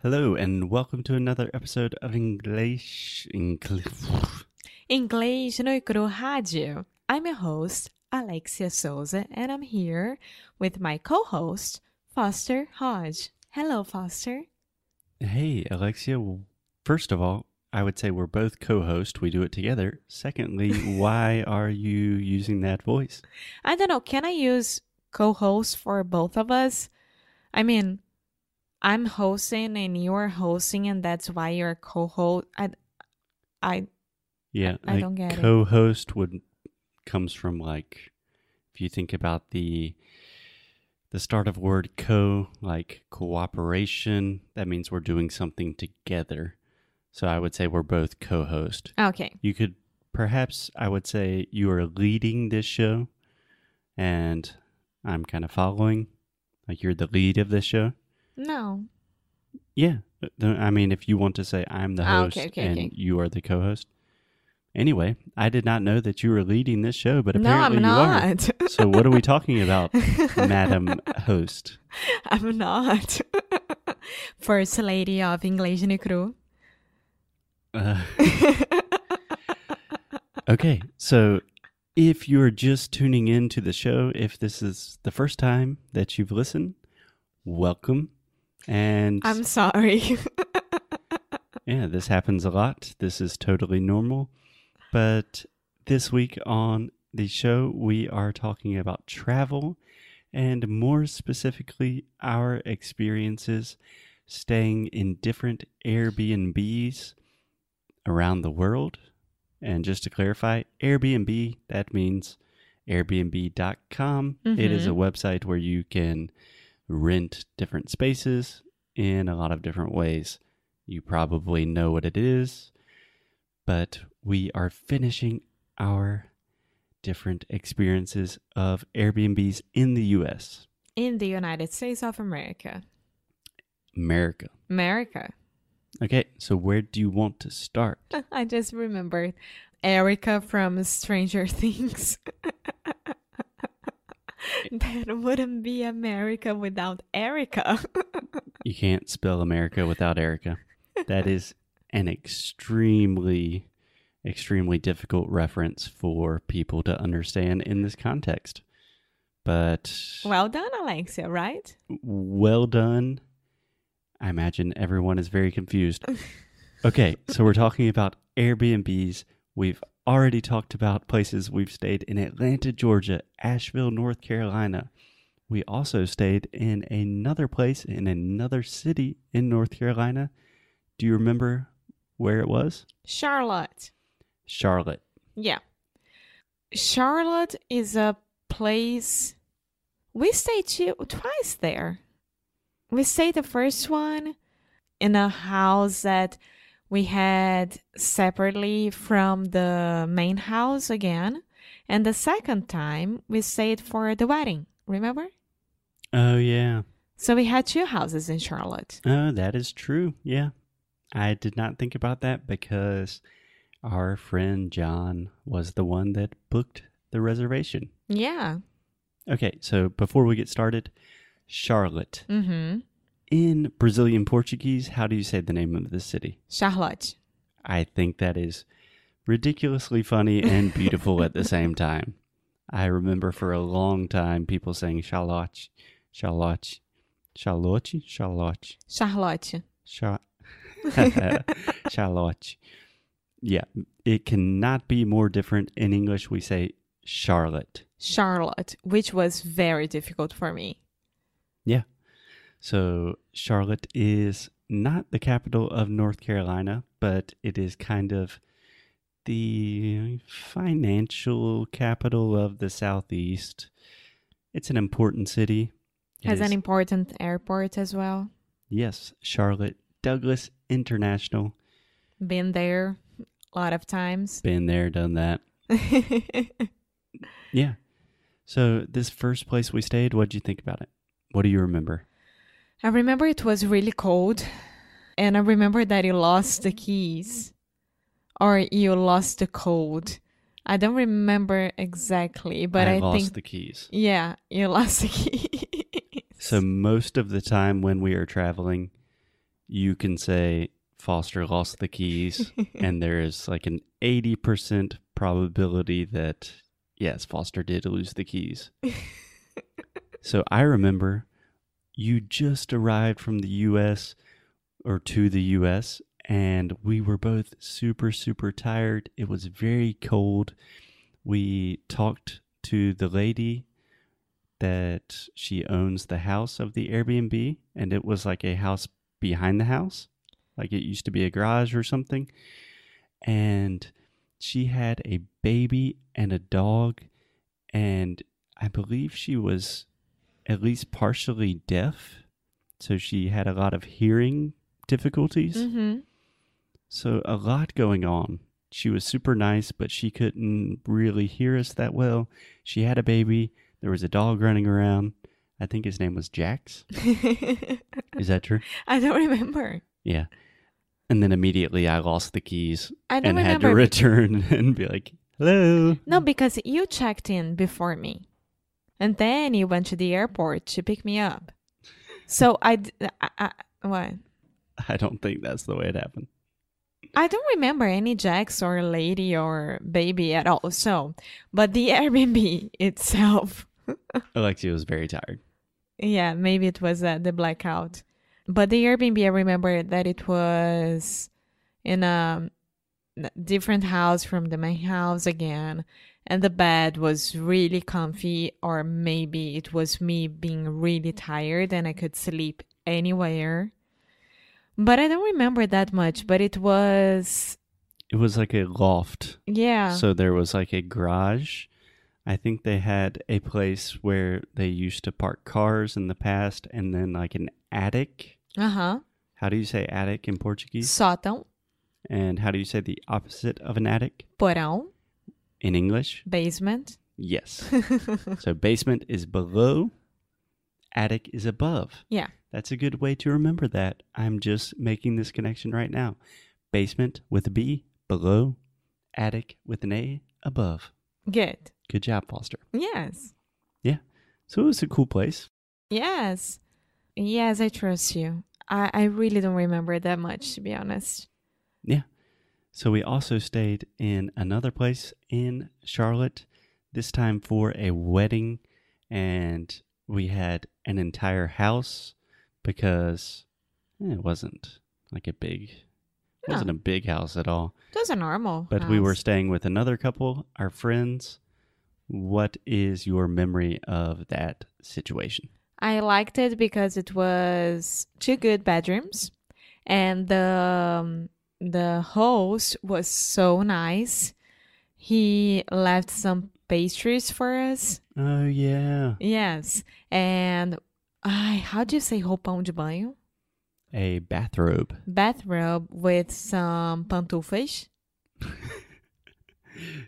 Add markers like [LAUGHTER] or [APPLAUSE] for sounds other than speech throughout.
Hello, and welcome to another episode of English. English. Inglês no Rádio. I'm your host, Alexia Souza, and I'm here with my co-host, Foster Hodge. Hello, Foster. Hey, Alexia. First of all, I would say we're both co hosts. We do it together. Secondly, [LAUGHS] why are you using that voice? I don't know, can I use co-host for both of us? I mean, I'm hosting and you're hosting and that's why you're co-host. I I Yeah, I don't get co host would comes from like if you think about the the start of word co like cooperation that means we're doing something together so i would say we're both co-host Okay. you could perhaps i would say you are leading this show and i'm kind of following like you're the lead of this show No. yeah i mean if you want to say i'm the Ah, host okay, okay, and okay. you are the co-host anyway i did not know that you were leading this show but No, apparently I'm you are [LAUGHS] so what are we talking about madam [LAUGHS] host I'm not. [LAUGHS] First lady of English no Cru. uh, okay so if you're just tuning in to the show if this is the first time that you've listened welcome and I'm sorry. [LAUGHS] Yeah, this happens a lot. This is totally normal. But this week on the show, we are talking about travel and more specifically, our experiences staying in different Airbnbs around the world. And just to clarify, Airbnb, that means Airbnb.com. It is mm-hmm. a website where you can rent different spaces in a lot of different ways. You probably know what it is, but we are finishing our different experiences of Airbnbs in the US, In the United States of America. America. America. Okay, so where do you want to start? [LAUGHS] I just remembered Erica from Stranger [LAUGHS] Things. [LAUGHS] [LAUGHS] that wouldn't be America without Erica. [LAUGHS] You can't spell America without Erica. That is an extremely, extremely difficult reference for people to understand in this context. But well done, Alexia, right? well done. I imagine everyone is very confused. Okay, so we're talking about Airbnbs. We've already talked about places we've stayed in Atlanta, Georgia, Asheville, North Carolina. We also stayed in another place in another city in North Carolina. Do you remember where it was? Charlotte. Charlotte. Yeah. Charlotte is a place we stayed two, twice there. We stayed the first one in a house that we had separately from the main house again. And the second time we stayed for the wedding, remember? Oh, yeah. So we had two houses in Charlotte. Oh, that is true. Yeah. I did not think about that because our friend John was the one that booked the reservation. Yeah. Okay, so before we get started, Charlotte. Mm-hmm. In Brazilian Portuguese, how do you say the name of the city? Charlotte. I think that is ridiculously funny and [LAUGHS] beautiful at the same time. I remember for a long time people saying Charlotte, Charlotte, Charlotte, Charlotte, Charlotte. Char- [LAUGHS] [LAUGHS] Charlotte. Yeah, it cannot be more different. In English, we say Charlotte. Charlotte, which was very difficult for me. So Charlotte is not the capital of North Carolina, but it is kind of the financial capital of the Southeast. It's an important city. It Has is- an important airport as well. yes, Charlotte Douglas International. Been there a lot of times. Been there, done that. [LAUGHS] Yeah. So this first place we stayed, what did you think about it? What do you remember? I remember it was really cold, and I remember that you lost the keys, or you lost the code. I don't remember exactly, but I, I, lost think the keys. yeah, you [LAUGHS] lost the keys. So most of the time when we are traveling, you can say Foster lost the keys, [LAUGHS] and there is like an 80% probability that, yes, Foster did lose the keys. [LAUGHS] so I remember you just arrived from the US or to the US, and we were both super, super tired. It was very cold. We talked to the lady that she owns the house of the Airbnb, and it was like a house behind the house, like it used to be a garage or something. And she had a baby and a dog, and I believe she was at least partially deaf. So she had a lot of hearing difficulties. Mm-hmm. So a lot going on. She was super nice, but she couldn't really hear us that well. She had a baby. There was a dog running around. I think his name was Jax. [LAUGHS] Is that true? I don't remember. Yeah. And then immediately I lost the keys and had to return [LAUGHS] and be like, hello. No, because you checked in before me. And then he went to the airport to pick me up. So I, d- I- I- what? I don't think that's the way it happened. I don't remember any Jax or lady or baby at all. So, but the [LAUGHS] Airbnb itself, [LAUGHS] Alexia was very tired. yeah, maybe it was uh, the blackout. But the Airbnb, I remember that it was in a different house from the main house again. And the bed was really comfy, or maybe it was me being really tired and I could sleep anywhere. But I don't remember that much, but it was, It was like a loft. yeah. So there was like a garage. I think they had a place where they used to park cars in the past and then like an attic. Uh huh. How do you say attic in Portuguese? Sótão, And how do you say the opposite of an attic porão, in English? basement. Yes. [LAUGHS] so basement is below, attic is above. Yeah. That's a good way to remember that. I'm just making this connection right now. Basement with a B, below, attic with an A, above. Good. Good job, Foster. Yes. Yeah. So it was a cool place. Yes. Yes, I trust you. I, I really don't remember that much, to be honest. So we also stayed in another place in Charlotte, this time for a wedding. And we had an entire house because eh, it wasn't like a big, it wasn't a big house at all. It was a normal. But we were staying with another couple, our friends. What is your memory of that situation? I liked it because it was two good bedrooms, and the um, the host was so nice. He left some pastries for us. Oh, yeah. Yes, and ai, how do you say roupão de banho? A bathrobe. Bathrobe with some pantufas. [LAUGHS]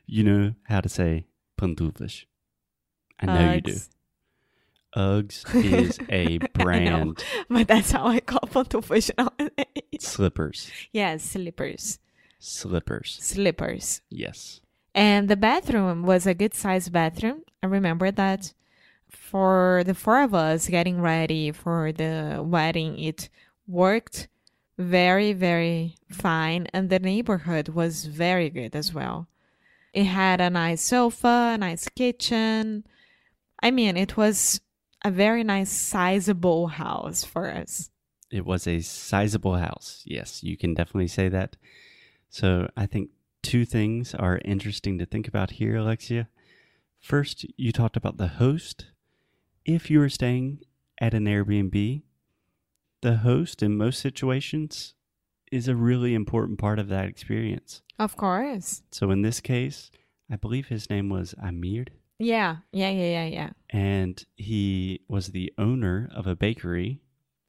You know how to say pantufas. I know you do. Uggs. Is [LAUGHS] a brand. But that's how I call nowadays. Slippers. yes, slippers. Slippers. Slippers. Yes. And the bathroom was a good sized bathroom. I remember that for the four of us getting ready for the wedding, it worked very, very fine. And the neighborhood was very good as well. It had a nice sofa, a nice kitchen. I mean, it was a very nice, sizable house for us. It was a sizable house. Yes, you can definitely say that. So I think two things are interesting to think about here, Alexia. First, you talked about the host. If you were staying at an Airbnb, the host in most situations is a really important part of that experience. Of course. So in this case, I believe his name was Amir, Yeah, yeah, yeah, yeah, yeah. and he was the owner of a bakery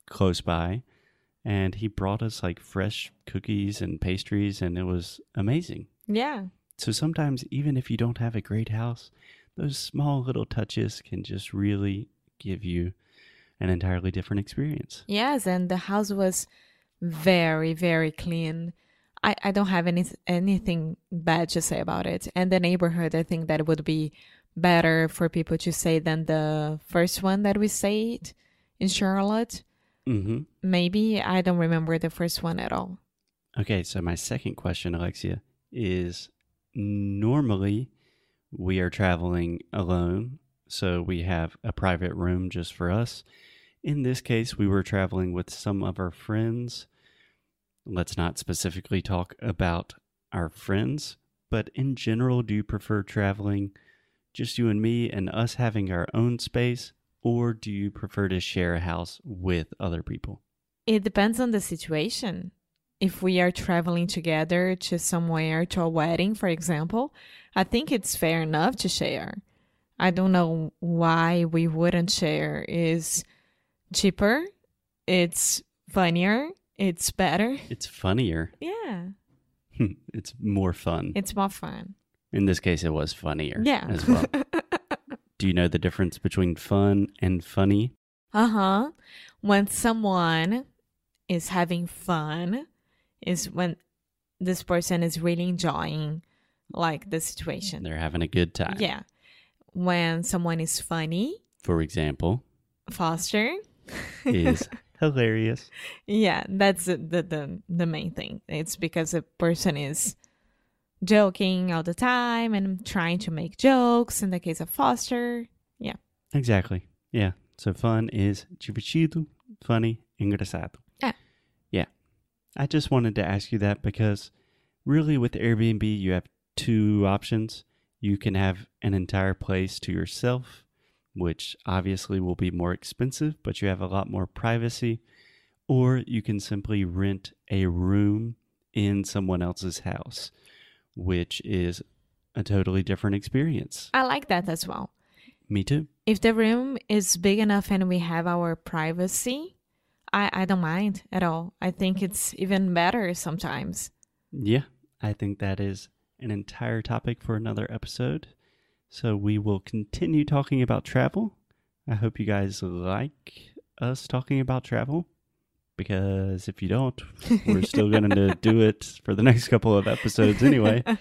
close by, and he brought us like fresh cookies and pastries, and it was amazing. Yeah. So sometimes, even if you don't have a great house, those small little touches can just really give you an entirely different experience. Yes, and the house was very, very clean. I, I don't have any anything bad to say about it. And the neighborhood, I think that would be better for people to say than the first one that we stayed in Charlotte. Mm-hmm. Maybe I don't remember the first one at all. Okay, so my second question, Alexia, is normally we are traveling alone, so we have a private room just for us. In this case, we were traveling with some of our friends. Let's not specifically talk about our friends, but in general, do you prefer traveling just you and me and us having our own space, or do you prefer to share a house with other people? It depends on the situation. If we are traveling together to somewhere, to a wedding, for example, I think it's fair enough to share. I don't know why we wouldn't share. Is cheaper, it's funnier, it's better. It's funnier. Yeah, [LAUGHS] it's more fun. it's more fun. In this case, it was funnier Yeah. as well. [LAUGHS] Do you know the difference between fun and funny? uh huh. When someone is having fun, is when this person is really enjoying like the situation. They're having a good time. Yeah. When someone is funny, For example, Foster. is [LAUGHS] hilarious. Yeah, that's the, the the the main thing. It's because a person is joking all the time and trying to make jokes. In the case of Foster, yeah, Exactly. Yeah. So fun is divertido, funny, engraçado. Yeah. Yeah. I just wanted to ask you that because really with Airbnb, you have two options. You can have an entire place to yourself, which obviously will be more expensive, but you have a lot more privacy. Or you can simply rent a room in someone else's house, which is a totally different experience. I like that as well. Me too. If the room is big enough and we have our privacy, I I don't mind at all. I think it's even better sometimes. Yeah, I think that is an entire topic for another episode. So we will continue talking about travel. I hope you guys like us talking about travel because if you don't, we're still going to do [LAUGHS] it for the next couple of episodes anyway. [LAUGHS]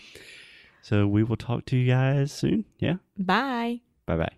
So we will talk to you guys soon. Yeah. Bye. Bye bye.